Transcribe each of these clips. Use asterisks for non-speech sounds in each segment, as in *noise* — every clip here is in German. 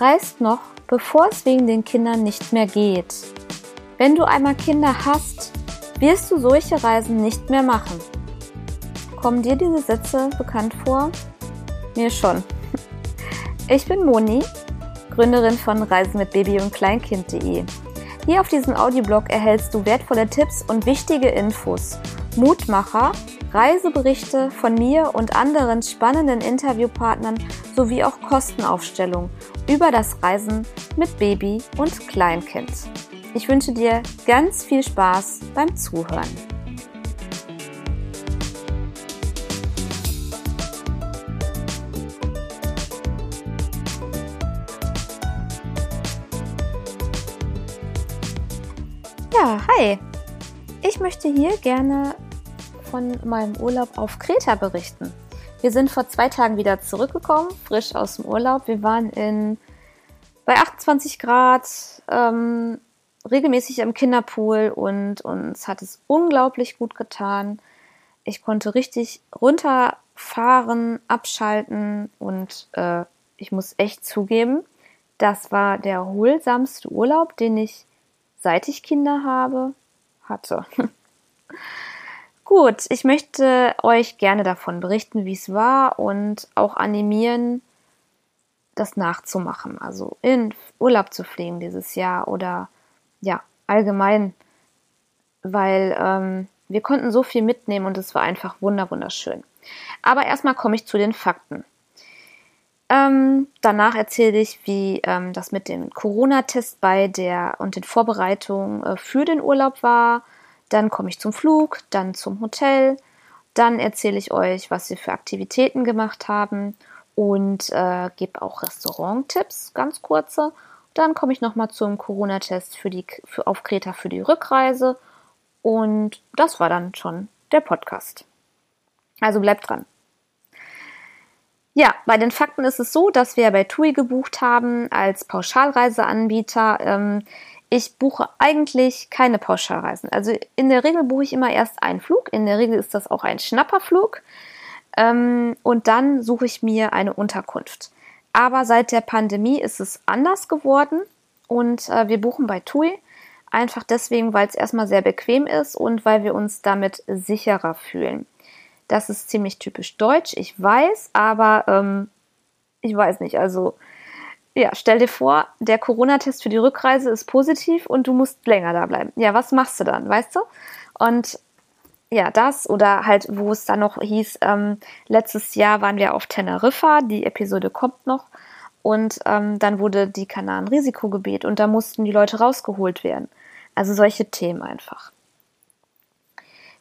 Reist noch, bevor es wegen den Kindern nicht mehr geht. Wenn du einmal Kinder hast, wirst du solche Reisen nicht mehr machen. Kommen dir diese Sätze bekannt vor? Mir schon. *laughs* Ich bin Moni, Gründerin von Reisen mit Baby und Kleinkind.de. Hier auf diesem Audioblog erhältst du wertvolle Tipps und wichtige Infos, Mutmacher, Reiseberichte von mir und anderen spannenden Interviewpartnern sowie auch Kostenaufstellung über das Reisen mit Baby und Kleinkind. Ich wünsche dir ganz viel Spaß beim Zuhören. Ja, hi. Ich möchte hier gerne von meinem Urlaub auf Kreta berichten. Wir sind vor zwei Tagen wieder zurückgekommen, frisch aus dem Urlaub. Wir waren in, bei 28 Grad, ähm, regelmäßig im Kinderpool und uns hat es unglaublich gut getan. Ich konnte richtig runterfahren, abschalten und äh, ich muss echt zugeben, das war der erholsamste Urlaub, den ich seit ich Kinder habe, hatte. *laughs* Gut, ich möchte euch gerne davon berichten, wie es war und auch animieren, das nachzumachen. Also in Urlaub zu fliegen dieses Jahr oder ja, allgemein, weil ähm, wir konnten so viel mitnehmen und es war einfach wunderschön. Aber erstmal komme ich zu den Fakten. Ähm, danach erzähle ich, wie ähm, das mit dem Corona-Test bei der und den Vorbereitungen äh, für den Urlaub war. Dann komme ich zum Flug, dann zum Hotel. Dann erzähle ich euch, was wir für Aktivitäten gemacht haben und äh, gebe auch Restaurant-Tipps, ganz kurze. Dann komme ich nochmal zum Corona-Test für für, auf Kreta für die Rückreise. Und das war dann schon der Podcast. Also bleibt dran. Ja, bei den Fakten ist es so, dass wir bei TUI gebucht haben als Pauschalreiseanbieter. Ähm, ich buche eigentlich keine Pauschalreisen. Also in der Regel buche ich immer erst einen Flug. In der Regel ist das auch ein Schnapperflug. Ähm, und dann suche ich mir eine Unterkunft. Aber seit der Pandemie ist es anders geworden und äh, wir buchen bei TUI. Einfach deswegen, weil es erstmal sehr bequem ist und weil wir uns damit sicherer fühlen. Das ist ziemlich typisch deutsch, ich weiß, aber ähm, ich weiß nicht. Also, ja, stell dir vor, der Corona-Test für die Rückreise ist positiv und du musst länger da bleiben. Ja, was machst du dann, weißt du? Und ja, das oder halt, wo es dann noch hieß, ähm, letztes Jahr waren wir auf Teneriffa, die Episode kommt noch. Und ähm, dann wurde die Kanaren Risikogebiet und da mussten die Leute rausgeholt werden. Also solche Themen einfach.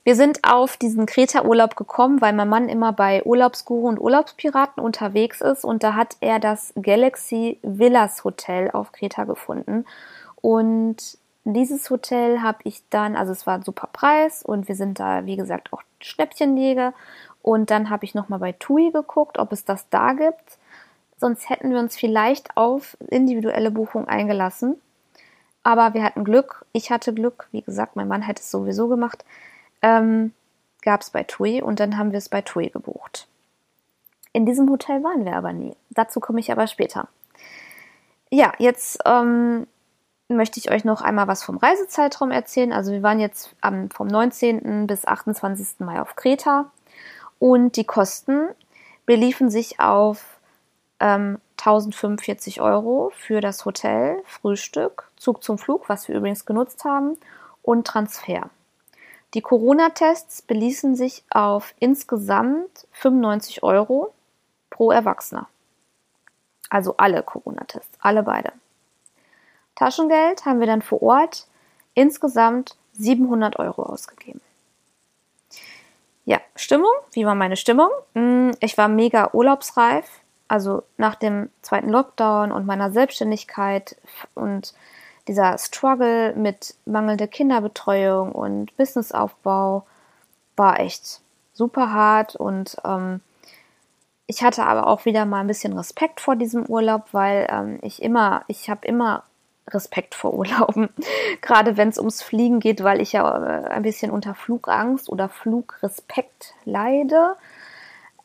Wir sind auf diesen Kreta-Urlaub gekommen, weil mein Mann immer bei Urlaubsguru und Urlaubspiraten unterwegs ist und da hat er das Galaxy Villas Hotel auf Kreta gefunden. Und dieses Hotel habe ich dann, also es war ein super Preis und wir sind da, wie gesagt, auch Schnäppchenjäger. Und dann habe ich nochmal bei TUI geguckt, ob es das da gibt. Sonst hätten wir uns vielleicht auf individuelle Buchung eingelassen. Aber wir hatten Glück. Ich hatte Glück. Wie gesagt, mein Mann hätte es sowieso gemacht ähm, gab es bei TUI und dann haben wir es bei TUI gebucht. In diesem Hotel waren wir aber nie. Dazu komme ich aber später. Ja, jetzt ähm, möchte ich euch noch einmal was vom Reisezeitraum erzählen. Also wir waren jetzt am, vom 19. bis 28. Mai auf Kreta und die Kosten beliefen sich auf ähm, 1045 Euro für das Hotel, Frühstück, Zug zum Flug, was wir übrigens genutzt haben, und Transfer. Die Corona-Tests beließen sich auf insgesamt 95 Euro pro Erwachsener. Also alle Corona-Tests, alle beide. Taschengeld haben wir dann vor Ort insgesamt 700 Euro ausgegeben. Ja, Stimmung, wie war meine Stimmung? Hm, ich war mega urlaubsreif. Also nach dem zweiten Lockdown und meiner Selbstständigkeit und dieser Struggle mit mangelnder Kinderbetreuung und Businessaufbau war echt super hart und ähm, ich hatte aber auch wieder mal ein bisschen Respekt vor diesem Urlaub, weil ähm, ich immer, ich habe immer Respekt vor Urlauben, *laughs* gerade wenn es ums Fliegen geht, weil ich ja äh, ein bisschen unter Flugangst oder Flugrespekt leide.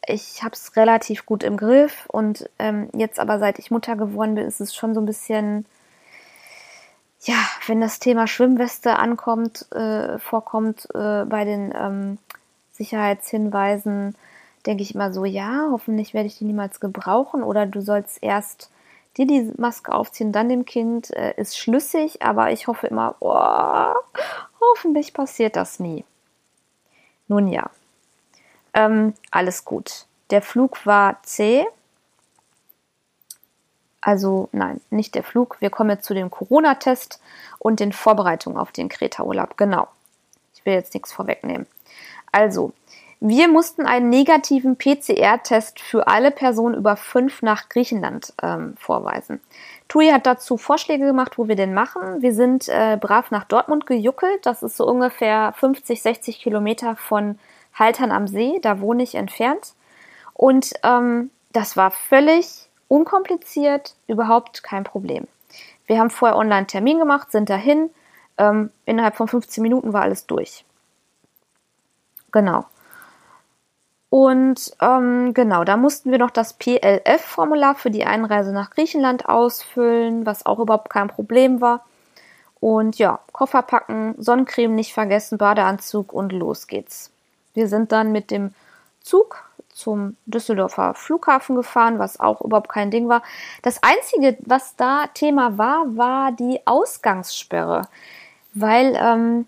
ich habe es relativ gut im Griff und ähm, jetzt aber seit ich Mutter geworden bin, ist es schon so ein bisschen, ja, wenn das Thema Schwimmweste ankommt, äh, vorkommt äh, bei den ähm, Sicherheitshinweisen, denke ich immer so, ja, hoffentlich werde ich die niemals gebrauchen oder du sollst erst dir die Maske aufziehen, dann dem Kind, äh, ist schlüssig, aber ich hoffe immer, oh, hoffentlich passiert das nie. Nun ja, ähm, alles gut. Der Flug war zäh. Also nein, nicht der Flug. Wir kommen jetzt zu dem Corona-Test und den Vorbereitungen auf den Kreta-Urlaub. Genau. Ich will jetzt nichts vorwegnehmen. Also, wir mussten einen negativen PCR-Test für alle Personen über fünf nach Griechenland ähm, vorweisen. TUI hat dazu Vorschläge gemacht, wo wir den machen. Wir sind äh, brav nach Dortmund gejuckelt. Das ist so ungefähr 50, 60 Kilometer von Haltern am See. Da wohne ich entfernt. Und ähm, das war völlig unkompliziert, überhaupt kein Problem. Wir haben vorher online einen Termin gemacht, sind dahin. Ähm, innerhalb von 15 Minuten war alles durch. Genau. Und ähm, genau, da mussten wir noch das PLF-Formular für die Einreise nach Griechenland ausfüllen, was auch überhaupt kein Problem war. Und ja, Koffer packen, Sonnencreme nicht vergessen, Badeanzug und los geht's. Wir sind dann mit dem Zug zum Düsseldorfer Flughafen gefahren, was auch überhaupt kein Ding war. Das Einzige, was da Thema war, war die Ausgangssperre, weil ähm,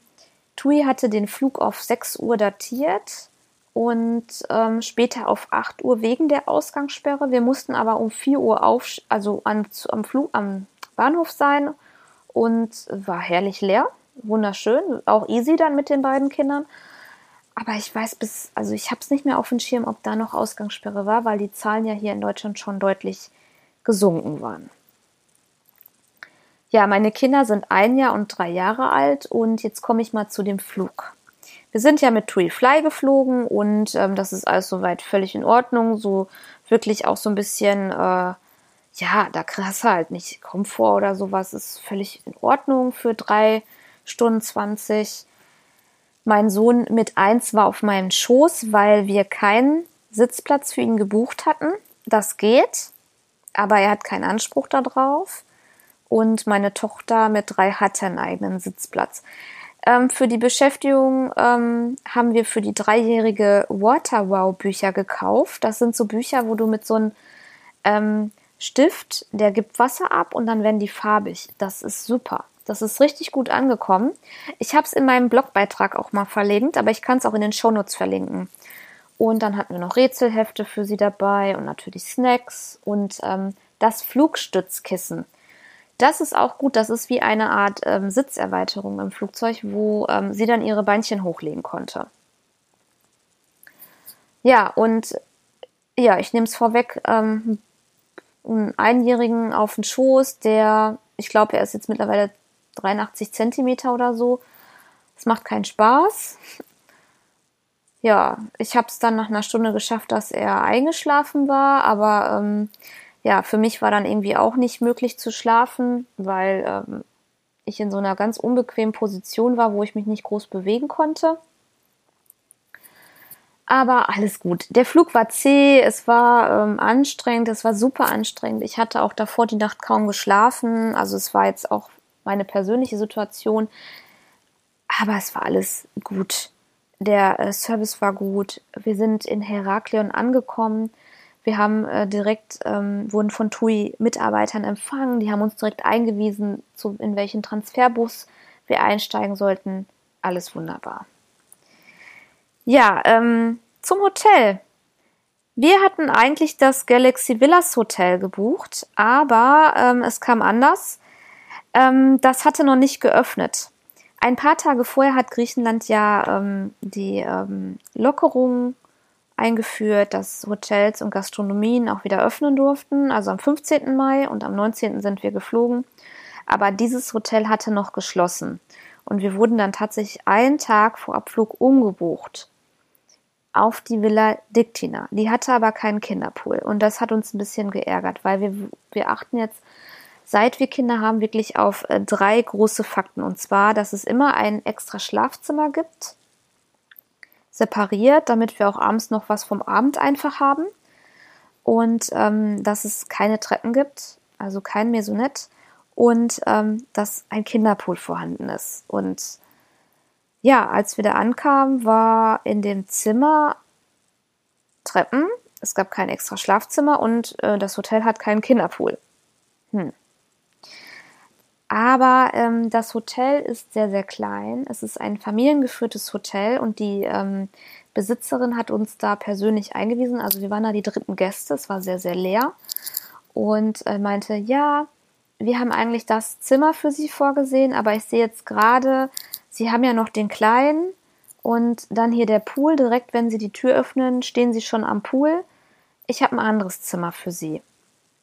TUI hatte den Flug auf 6 Uhr datiert und ähm, später auf 8 Uhr wegen der Ausgangssperre. Wir mussten aber um 4 Uhr auf, also am, am, Flug, am Bahnhof sein und war herrlich leer, wunderschön, auch easy dann mit den beiden Kindern. Aber ich weiß bis, also ich habe es nicht mehr auf dem Schirm, ob da noch Ausgangssperre war, weil die Zahlen ja hier in Deutschland schon deutlich gesunken waren. Ja, meine Kinder sind ein Jahr und drei Jahre alt und jetzt komme ich mal zu dem Flug. Wir sind ja mit TUI Fly geflogen und ähm, das ist alles soweit völlig in Ordnung. So wirklich auch so ein bisschen, äh, ja, da krass halt nicht Komfort oder sowas ist völlig in Ordnung für drei Stunden zwanzig. Mein Sohn mit eins war auf meinem Schoß, weil wir keinen Sitzplatz für ihn gebucht hatten. Das geht, aber er hat keinen Anspruch darauf. Und meine Tochter mit drei hatte einen eigenen Sitzplatz. Ähm, für die Beschäftigung ähm, haben wir für die dreijährige Waterwow-Bücher gekauft. Das sind so Bücher, wo du mit so einem ähm, Stift, der gibt Wasser ab und dann werden die farbig. Das ist super. Das ist richtig gut angekommen. Ich habe es in meinem Blogbeitrag auch mal verlinkt, aber ich kann es auch in den Shownotes verlinken. Und dann hatten wir noch Rätselhefte für sie dabei und natürlich Snacks und ähm, das Flugstützkissen. Das ist auch gut. Das ist wie eine Art ähm, Sitzerweiterung im Flugzeug, wo ähm, sie dann ihre Beinchen hochlegen konnte. Ja, und ja, ich nehme es vorweg, ähm, einen Einjährigen auf den Schoß, der, ich glaube, er ist jetzt mittlerweile 83 Zentimeter oder so. Es macht keinen Spaß. Ja, ich habe es dann nach einer Stunde geschafft, dass er eingeschlafen war, aber ähm, ja, für mich war dann irgendwie auch nicht möglich zu schlafen, weil ähm, ich in so einer ganz unbequemen Position war, wo ich mich nicht groß bewegen konnte. Aber alles gut. Der Flug war zäh, es war ähm, anstrengend, es war super anstrengend. Ich hatte auch davor die Nacht kaum geschlafen. Also es war jetzt auch meine persönliche Situation. Aber es war alles gut. Der äh, Service war gut. Wir sind in Heraklion angekommen. Wir haben äh, direkt, ähm, wurden von TUI Mitarbeitern empfangen, die haben uns direkt eingewiesen, zu, in welchen Transferbus wir einsteigen sollten. Alles wunderbar. Ja, ähm, zum Hotel. Wir hatten eigentlich das Galaxy Villas Hotel gebucht, aber ähm, es kam anders. Ähm, das hatte noch nicht geöffnet. Ein paar Tage vorher hat Griechenland ja ähm, die ähm, Lockerung eingeführt, dass Hotels und Gastronomien auch wieder öffnen durften. Also am 15. Mai und am 19. sind wir geflogen. Aber dieses Hotel hatte noch geschlossen. Und wir wurden dann tatsächlich einen Tag vor Abflug umgebucht auf die Villa Dictina. Die hatte aber keinen Kinderpool. Und das hat uns ein bisschen geärgert, weil wir, wir achten jetzt, seit wir Kinder haben, wirklich auf äh, drei große Fakten. Und zwar, dass es immer ein extra Schlafzimmer gibt separiert, damit wir auch abends noch was vom Abend einfach haben. Und ähm, dass es keine Treppen gibt, also kein Maisonette. Und ähm, dass ein Kinderpool vorhanden ist. Und ja, als wir da ankamen, war in dem Zimmer Treppen. Es gab kein extra Schlafzimmer und äh, das Hotel hat keinen Kinderpool. Hm. Aber ähm, das Hotel ist sehr, sehr klein. Es ist ein familiengeführtes Hotel und die ähm, Besitzerin hat uns da persönlich eingewiesen. Also wir waren da die dritten Gäste. Es war sehr, sehr leer. Und äh, meinte, ja, wir haben eigentlich das Zimmer für Sie vorgesehen, aber ich sehe jetzt gerade, Sie haben ja noch den kleinen und dann hier der Pool. Direkt, wenn Sie die Tür öffnen, stehen Sie schon am Pool. Ich habe ein anderes Zimmer für Sie.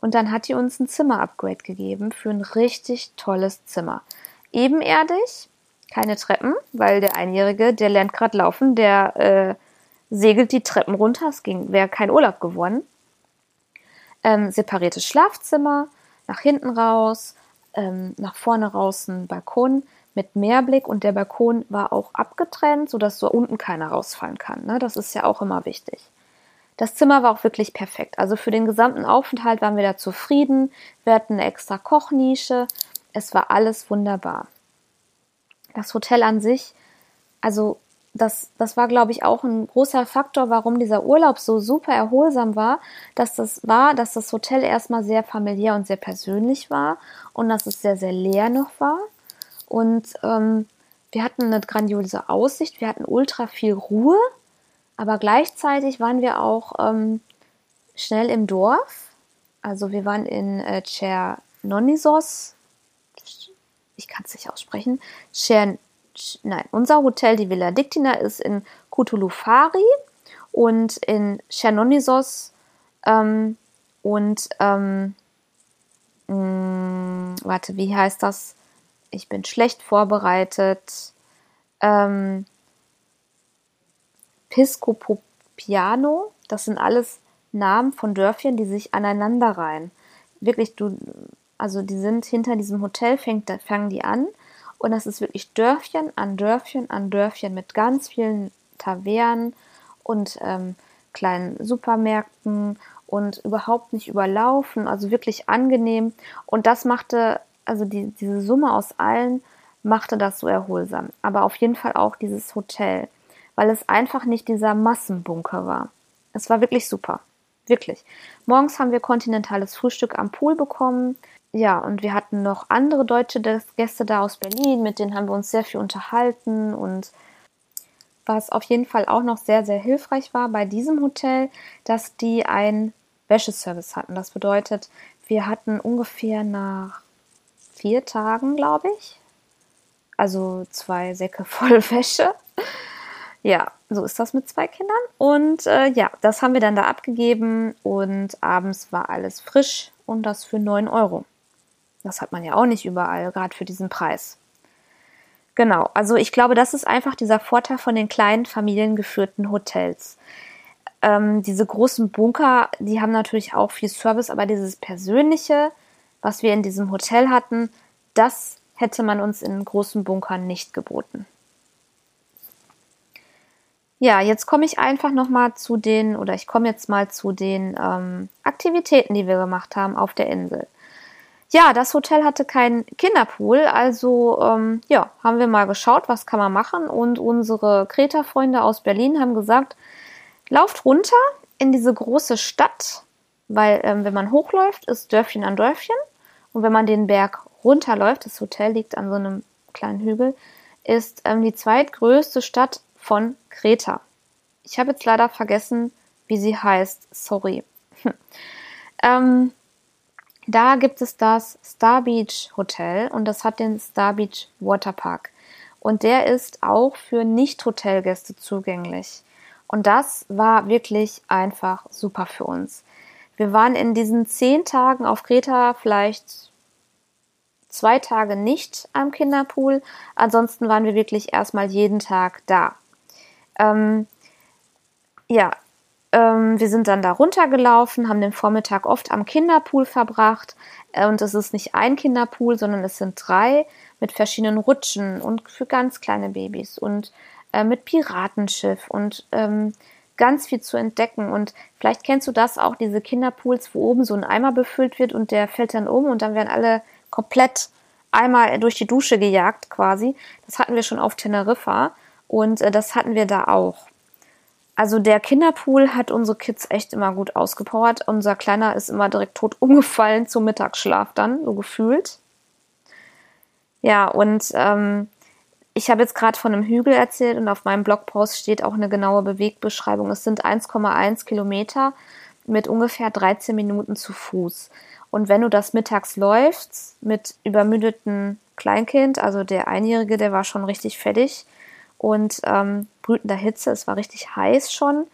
Und dann hat die uns ein Zimmer-Upgrade gegeben für ein richtig tolles Zimmer. Ebenerdig, keine Treppen, weil der Einjährige, der lernt gerade laufen, der äh, segelt die Treppen runter. Es ging, wäre kein Urlaub geworden. Ähm, separiertes Schlafzimmer, nach hinten raus, ähm, nach vorne raus ein Balkon mit Meerblick und der Balkon war auch abgetrennt, sodass so unten keiner rausfallen kann. Ne? Das ist ja auch immer wichtig. Das Zimmer war auch wirklich perfekt. Also für den gesamten Aufenthalt waren wir da zufrieden. Wir hatten eine extra Kochnische. Es war alles wunderbar. Das Hotel an sich, also das, das war, glaube ich, auch ein großer Faktor, warum dieser Urlaub so super erholsam war, dass das war, dass das Hotel erstmal sehr familiär und sehr persönlich war und dass es sehr, sehr leer noch war. Und ähm, wir hatten eine grandiose Aussicht, wir hatten ultra viel Ruhe aber gleichzeitig waren wir auch ähm, schnell im Dorf. Also wir waren in äh, Chernonisos. Ich kann es nicht aussprechen. Chern, nein, unser Hotel, die Villa Dictina, ist in Kutulufari und in Chernonisos ähm, und ähm, mh, mm, warte, wie heißt das? Ich bin schlecht vorbereitet. Ähm, Piscopopiano, das sind alles Namen von Dörfchen, die sich aneinanderreihen. Wirklich, du, also die sind hinter diesem Hotel, fängt, fangen die an. Und das ist wirklich Dörfchen an Dörfchen an Dörfchen mit ganz vielen Tavernen und ähm, kleinen Supermärkten und überhaupt nicht überlaufen, also wirklich angenehm. Und das machte, also die, diese Summe aus allen machte das so erholsam. Aber auf jeden Fall auch dieses Hotel weil es einfach nicht dieser Massenbunker war. Es war wirklich super. Wirklich. Morgens haben wir kontinentales Frühstück am Pool bekommen. Ja, und wir hatten noch andere deutsche Gäste da aus Berlin, mit denen haben wir uns sehr viel unterhalten und was auf jeden Fall auch noch sehr, sehr hilfreich war bei diesem Hotel, dass die einen Wäscheservice hatten. Das bedeutet, wir hatten ungefähr nach vier Tagen, glaube ich, also zwei Säcke *laughs* voll Wäsche ja, so ist das mit zwei Kindern. Und äh, ja, das haben wir dann da abgegeben und abends war alles frisch und das für 9 Euro. Das hat man ja auch nicht überall, gerade für diesen Preis. Genau, also ich glaube, das ist einfach dieser Vorteil von den kleinen familiengeführten Hotels. Ähm, diese großen Bunker, die haben natürlich auch viel Service, aber dieses Persönliche, was wir in diesem Hotel hatten, das hätte man uns in großen Bunkern nicht geboten. Ja, jetzt komme ich einfach noch mal zu den, oder ich komme jetzt mal zu den ähm, Aktivitäten, die wir gemacht haben auf der Insel. Ja, das Hotel hatte keinen Kinderpool, also ähm, ja, haben wir mal geschaut, was kann man machen. Und unsere Kreta-Freunde aus Berlin haben gesagt, lauft runter in diese große Stadt, weil ähm, wenn man hochläuft, ist Dörfchen an Dörfchen. Und wenn man den Berg runterläuft, das Hotel liegt an so einem kleinen Hügel, ist ähm, die zweitgrößte Stadt von Kreta. Ich habe jetzt leider vergessen, wie sie heißt. Sorry. ähm, da gibt es das Star Beach Hotel und das hat den Star Beach Waterpark. Und der ist auch für Nicht-Hotelgäste zugänglich. Und das war wirklich einfach super für uns. Wir waren in diesen zehn Tagen auf Kreta vielleicht zwei Tage nicht am Kinderpool. Ansonsten waren wir wirklich erstmal jeden Tag da. Ähm, ja, ähm, wir sind dann da runtergelaufen, haben den Vormittag oft am Kinderpool verbracht. Äh, und es ist nicht ein Kinderpool, sondern es sind drei mit verschiedenen Rutschen und für ganz kleine Babys. Und äh, mit Piratenschiff und ähm, ganz viel zu entdecken. Und vielleicht kennst du das auch, diese Kinderpools, wo oben so ein Eimer befüllt wird und der fällt dann um und dann werden alle komplett einmal durch die Dusche gejagt quasi. Das hatten wir schon auf Teneriffa und äh, das hatten wir da auch. Also der Kinderpool hat unsere Kids echt immer gut ausgepowert. Unser Kleiner ist immer direkt tot umgefallen zum Mittagsschlaf dann, so gefühlt. Ja, und ähm, ich habe jetzt gerade von einem Hügel erzählt und auf meinem Blogpost steht auch eine genaue Bewegbeschreibung. Es sind 1,1 Kilometer mit ungefähr 13 Minuten zu Fuß. Und wenn du das mittags läufst mit übermüdeten Kleinkind, also der Einjährige, der war schon richtig fertig und ähm, brütender Hitze, es war richtig heiß schon.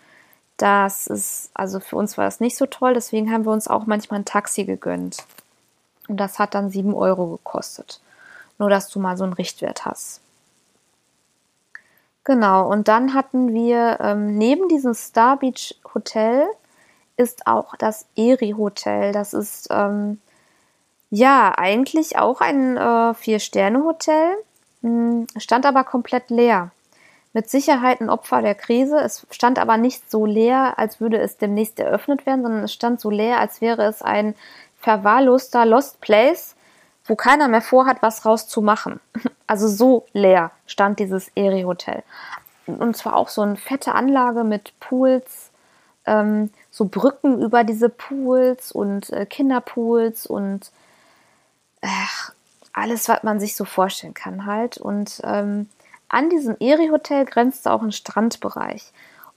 Das ist, also für uns war das nicht so toll, deswegen haben wir uns auch manchmal ein Taxi gegönnt. Und das hat dann sieben Euro gekostet. Nur, dass du mal so einen Richtwert hast. Genau, und dann hatten wir ähm, neben diesem Star Beach Hotel ist auch das Eri Hotel. Das ist ähm, ja eigentlich auch ein äh, Vier-Sterne-Hotel, hm, stand aber komplett leer. Mit Sicherheit ein Opfer der Krise. Es stand aber nicht so leer, als würde es demnächst eröffnet werden, sondern es stand so leer, als wäre es ein verwahrloster Lost Place, wo keiner mehr vorhat, was rauszumachen. *laughs* Also so leer stand dieses Eri Hotel. Und zwar auch so eine fette Anlage mit Pools, ähm, so Brücken über diese Pools und äh, Kinderpools und äh, alles, was man sich so vorstellen kann halt. Und ähm, an diesem Eri Hotel grenzte auch ein Strandbereich.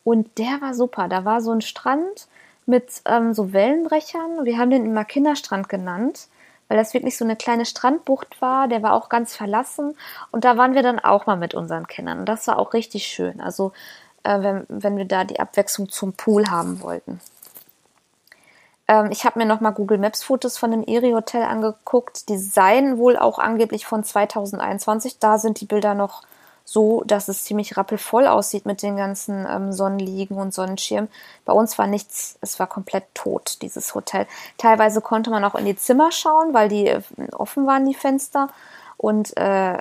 Und der war super. Da war so ein Strand mit ähm, so Wellenbrechern. Wir haben den immer Kinderstrand genannt, weil das wirklich so eine kleine Strandbucht war. Der war auch ganz verlassen. Und da waren wir dann auch mal mit unseren Kindern. Und das war auch richtig schön. Also äh, wenn, wenn wir da die Abwechslung zum Pool haben wollten. Ähm, ich habe mir nochmal Google Maps Fotos von dem Eri Hotel angeguckt. Die seien wohl auch angeblich von 2021. Da sind die Bilder noch so, dass es ziemlich rappelvoll aussieht mit den ganzen ähm, Sonnenliegen und Sonnenschirmen. Bei uns war nichts, es war komplett tot, dieses Hotel. Teilweise konnte man auch in die Zimmer schauen, weil die äh, offen waren, die Fenster. Und äh,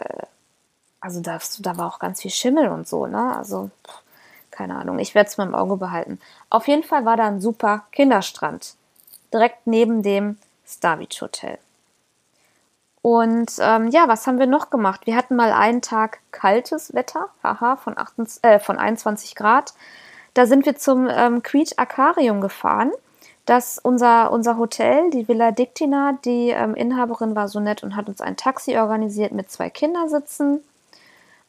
also da, da war auch ganz viel Schimmel und so, ne? Also keine Ahnung, ich werde es mal im Auge behalten. Auf jeden Fall war da ein super Kinderstrand. Direkt neben dem Star Beach Hotel. Und ähm, ja, was haben wir noch gemacht? Wir hatten mal einen Tag kaltes Wetter, haha, von, 28, äh, von 21 Grad. Da sind wir zum ähm, Creed Aquarium gefahren. Das unser, unser Hotel, die Villa Dictina, die ähm, Inhaberin war so nett und hat uns ein Taxi organisiert mit zwei Kindersitzen.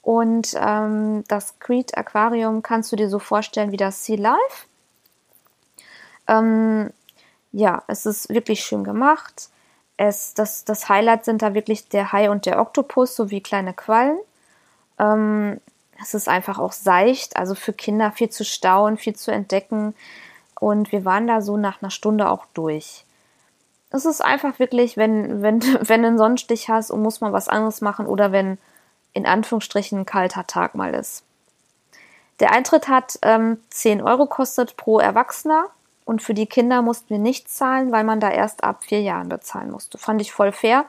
Und ähm, das Creed Aquarium kannst du dir so vorstellen wie das Sea Life. Ähm, ja, es ist wirklich schön gemacht. Es, das, das Highlight sind da wirklich der Hai und der Oktopus sowie kleine Quallen. Ähm, es ist einfach auch seicht, also für Kinder viel zu staunen, viel zu entdecken. Und wir waren da so nach einer Stunde auch durch. Es ist einfach wirklich, wenn, wenn, *laughs* wenn du einen Sonnenstich hast und muss mal was anderes machen oder wenn in Anführungsstrichen ein kalter Tag mal ist. Der Eintritt hat ähm, 10 Euro kostet pro Erwachsener und für die Kinder mussten wir nichts zahlen, weil man da erst ab vier Jahren bezahlen musste. Fand ich voll fair.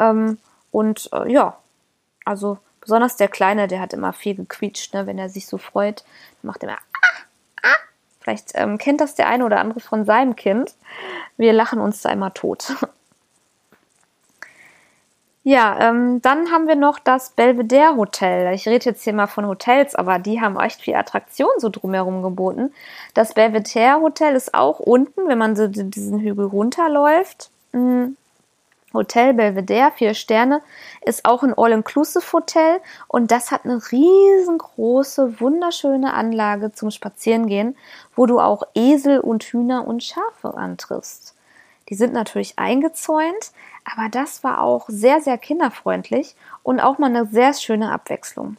Ähm, und äh, ja, also besonders der Kleine, der hat immer viel gequietscht, ne, wenn er sich so freut. Macht immer ah, ah. Vielleicht ähm, kennt das der eine oder andere von seinem Kind. Wir lachen uns da immer tot. *laughs* Ja, ähm, dann haben wir noch das Belvedere Hotel. Ich rede jetzt hier mal von Hotels, aber die haben echt viel Attraktion so drumherum geboten. Das Belvedere Hotel ist auch unten, wenn man so diesen Hügel runterläuft. Mhm. Hotel Belvedere, vier Sterne, ist auch ein All-Inclusive-Hotel und das hat eine riesengroße, wunderschöne Anlage zum Spazierengehen, wo du auch Esel und Hühner und Schafe antriffst. Die sind natürlich eingezäunt, aber das war auch sehr, sehr kinderfreundlich und auch mal eine sehr schöne Abwechslung.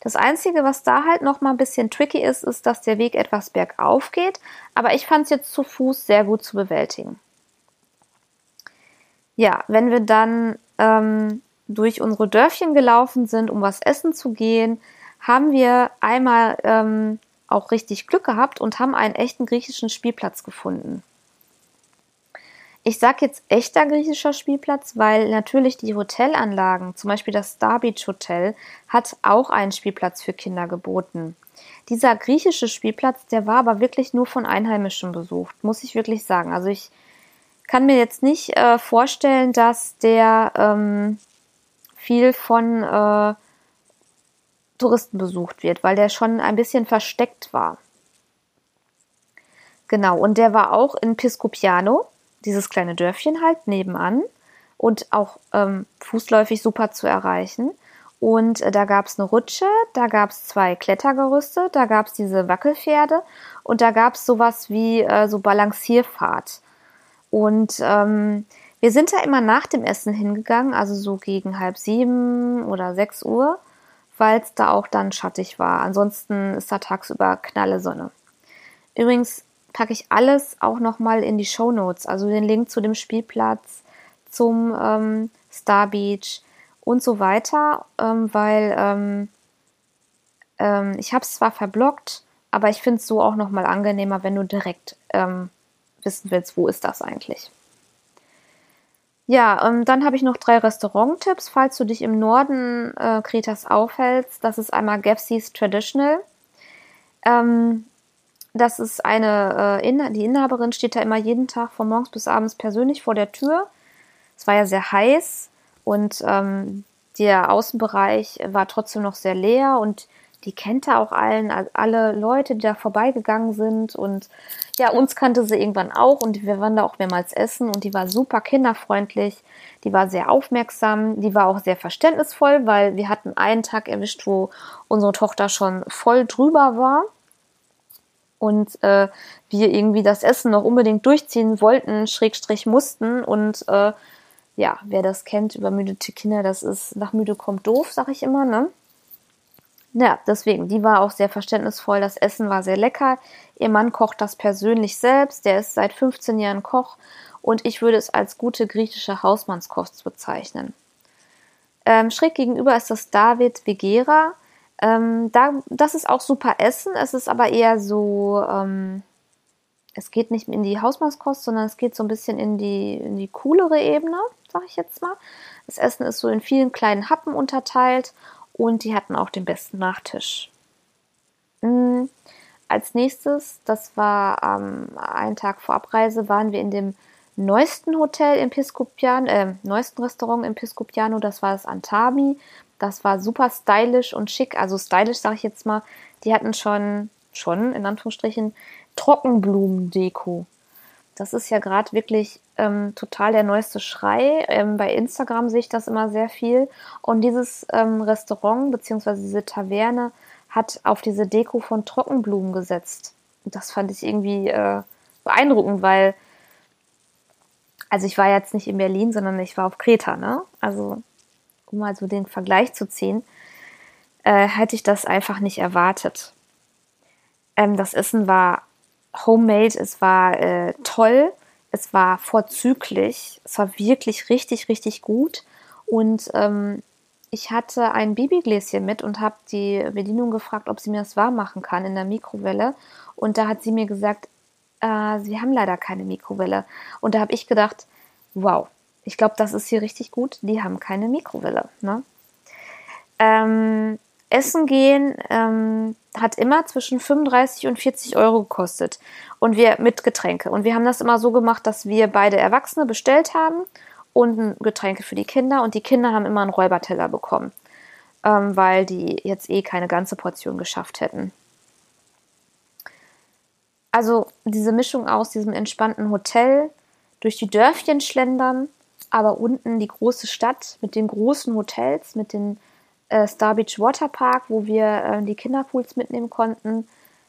Das Einzige, was da halt noch mal ein bisschen tricky ist, ist, dass der Weg etwas bergauf geht, aber ich fand es jetzt zu Fuß sehr gut zu bewältigen. Ja, wenn wir dann ähm, durch unsere Dörfchen gelaufen sind, um was essen zu gehen, haben wir einmal ähm, auch richtig Glück gehabt und haben einen echten griechischen Spielplatz gefunden. Ich sage jetzt echter griechischer Spielplatz, weil natürlich die Hotelanlagen, zum Beispiel das Star Beach Hotel, hat auch einen Spielplatz für Kinder geboten. Dieser griechische Spielplatz, der war aber wirklich nur von Einheimischen besucht, muss ich wirklich sagen. Also ich kann mir jetzt nicht äh, vorstellen, dass der ähm, viel von äh, Touristen besucht wird, weil der schon ein bisschen versteckt war. Genau, und der war auch in Piscopiano, dieses kleine Dörfchen halt nebenan und auch ähm, fußläufig super zu erreichen. Und äh, da gab es eine Rutsche, da gab es zwei Klettergerüste, da gab es diese Wackelpferde und da gab es sowas wie äh, so Balancierfahrt. Und ähm, wir sind da immer nach dem Essen hingegangen, also so gegen halb sieben oder sechs Uhr, weil es da auch dann schattig war. Ansonsten ist da tagsüber knalle Sonne. Übrigens packe ich alles auch nochmal in die Show Notes, also den Link zu dem Spielplatz, zum ähm, Star Beach, und so weiter, ähm, weil ähm, ähm, ich habe es zwar verblockt, aber ich finde es so auch nochmal angenehmer, wenn du direkt ähm, wissen willst, wo ist das eigentlich. Ja, ähm, dann habe ich noch drei Restauranttipps, falls du dich im Norden äh, Kretas aufhältst. Das ist einmal Gepsis Traditional. Ähm, das ist eine, äh, die Inhaberin steht da immer jeden Tag von morgens bis abends persönlich vor der Tür. Es war ja sehr heiß und ähm, der Außenbereich war trotzdem noch sehr leer und die kennt er auch allen, alle Leute, die da vorbeigegangen sind. Und ja, uns kannte sie irgendwann auch und wir waren da auch mehrmals essen und die war super kinderfreundlich, die war sehr aufmerksam, die war auch sehr verständnisvoll, weil wir hatten einen Tag erwischt, wo unsere Tochter schon voll drüber war und äh, wir irgendwie das Essen noch unbedingt durchziehen wollten, schrägstrich mussten und äh, ja, wer das kennt, übermüdete Kinder, das ist nach müde kommt doof, sag ich immer, ne? Ja, deswegen, die war auch sehr verständnisvoll. Das Essen war sehr lecker. Ihr Mann kocht das persönlich selbst. Der ist seit 15 Jahren Koch und ich würde es als gute griechische Hausmannskost bezeichnen. Ähm, schräg gegenüber ist das David Vegera. Ähm, da, das ist auch super Essen. Es ist aber eher so, ähm, es geht nicht in die Hausmannskost, sondern es geht so ein bisschen in die, in die coolere Ebene sag ich jetzt mal. Das Essen ist so in vielen kleinen Happen unterteilt und die hatten auch den besten Nachtisch. Mhm. Als nächstes, das war ähm, ein Tag vor Abreise, waren wir in dem neuesten Hotel in Piscopiano, äh, neuesten Restaurant in Piscopiano, das war das Antami. Das war super stylisch und schick, also stylisch sage ich jetzt mal. Die hatten schon, schon in Anführungsstrichen, Trockenblumendeko. Das ist ja gerade wirklich ähm, total der neueste Schrei. Ähm, bei Instagram sehe ich das immer sehr viel. Und dieses ähm, Restaurant bzw. diese Taverne hat auf diese Deko von Trockenblumen gesetzt. Und das fand ich irgendwie äh, beeindruckend, weil, also ich war jetzt nicht in Berlin, sondern ich war auf Kreta, ne? Also, um mal so den Vergleich zu ziehen, äh, hätte ich das einfach nicht erwartet. Ähm, das Essen war homemade, es war äh, toll, es war vorzüglich, es war wirklich richtig, richtig gut. Und ähm, ich hatte ein Babygläschen mit und habe die Bedienung gefragt, ob sie mir das warm machen kann in der Mikrowelle. Und da hat sie mir gesagt, äh, sie haben leider keine Mikrowelle. Und da habe ich gedacht, wow, ich glaube, das ist hier richtig gut. Die haben keine Mikrowelle. Ne? Ähm, Essen gehen ähm, hat immer zwischen 35 und 40 Euro gekostet. Und wir mit Getränke. Und wir haben das immer so gemacht, dass wir beide Erwachsene bestellt haben und Getränke für die Kinder. Und die Kinder haben immer einen Räuberteller bekommen, ähm, weil die jetzt eh keine ganze Portion geschafft hätten. Also diese Mischung aus diesem entspannten Hotel, durch die Dörfchen schlendern, aber unten die große Stadt mit den großen Hotels, mit den äh, Star Beach Water Park, wo wir äh, die Kinderpools mitnehmen konnten.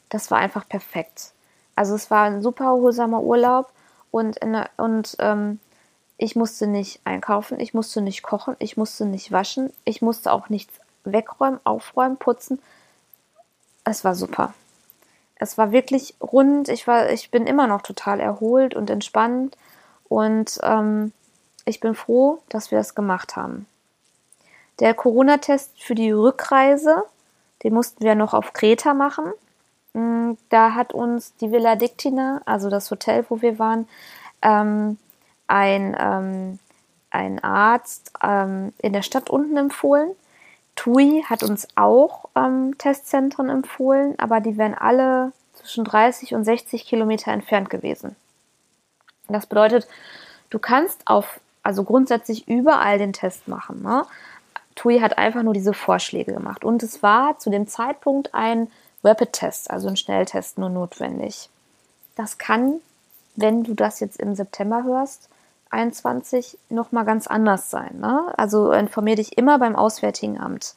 Das war einfach perfekt. Also es war ein super erholsamer Urlaub und, in, und ähm, ich musste nicht einkaufen, ich musste nicht kochen, ich musste nicht waschen, ich musste auch nichts wegräumen, aufräumen, putzen. Es war super. Es war wirklich rund. Ich war, ich bin immer noch total erholt und entspannt und ähm, ich bin froh, dass wir das gemacht haben. Der Corona-Test für die Rückreise, den mussten wir noch auf Kreta machen. Mm, da hat uns die Villa Dictina, also das Hotel, wo wir waren, ähm, ein, ähm, ein Arzt ähm, in der Stadt unten empfohlen. TUI hat uns auch ähm, Testzentren empfohlen, aber die wären alle zwischen 30 und 60 Kilometer entfernt gewesen. Das bedeutet, du kannst auf, also grundsätzlich überall den Test machen. Ne? TUI hat einfach nur diese Vorschläge gemacht. Und es war zu dem Zeitpunkt ein Rapid-Test, also ein Schnelltest nur notwendig. Das kann, wenn du das jetzt im September hörst, 21 nochmal ganz anders sein. Ne? Also informier dich immer beim Auswärtigen Amt.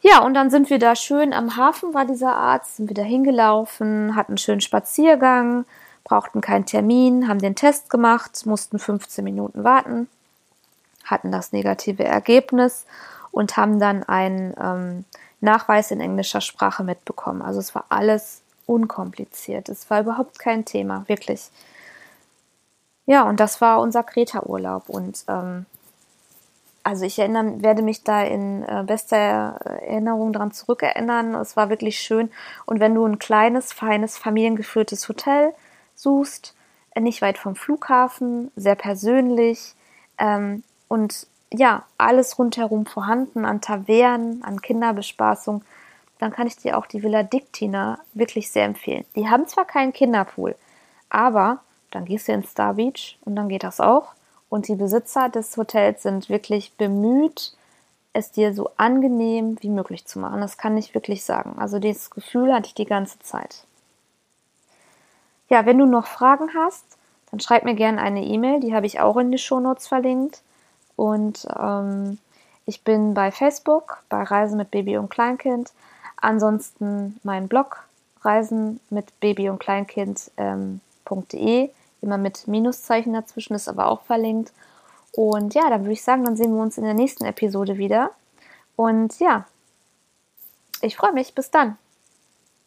Ja, und dann sind wir da schön am Hafen, war dieser Arzt, sind wir da hingelaufen, hatten einen schönen Spaziergang, brauchten keinen Termin, haben den Test gemacht, mussten 15 Minuten warten, hatten das negative Ergebnis und haben dann einen ähm, Nachweis in englischer Sprache mitbekommen. Also es war alles unkompliziert. Es war überhaupt kein Thema, wirklich. Ja, und das war unser Kreta-Urlaub. Und ähm, also ich erinnere, werde mich da in äh, bester Erinnerung daran zurückerinnern. Es war wirklich schön. Und wenn du ein kleines, feines, familiengeführtes Hotel suchst, äh, nicht weit vom Flughafen, sehr persönlich ähm, und ja, alles rundherum vorhanden an Tavernen, an Kinderbespaßung, dann kann ich dir auch die Villa Dictina wirklich sehr empfehlen. Die haben zwar keinen Kinderpool, aber dann gehst du ins Star Beach und dann geht das auch. Und die Besitzer des Hotels sind wirklich bemüht, es dir so angenehm wie möglich zu machen. Das kann ich wirklich sagen. Also dieses Gefühl hatte ich die ganze Zeit. Ja, wenn du noch Fragen hast, dann schreib mir gerne eine E-Mail. Die habe ich auch in die Shownotes verlinkt. Und ähm, ich bin bei Facebook, bei Reisen mit Baby und Kleinkind. Ansonsten mein Blog Reisen mit Baby und Kleinkind.de. Ähm, immer mit Minuszeichen dazwischen, ist aber auch verlinkt. Und ja, dann würde ich sagen, dann sehen wir uns in der nächsten Episode wieder. Und ja, ich freue mich. Bis dann.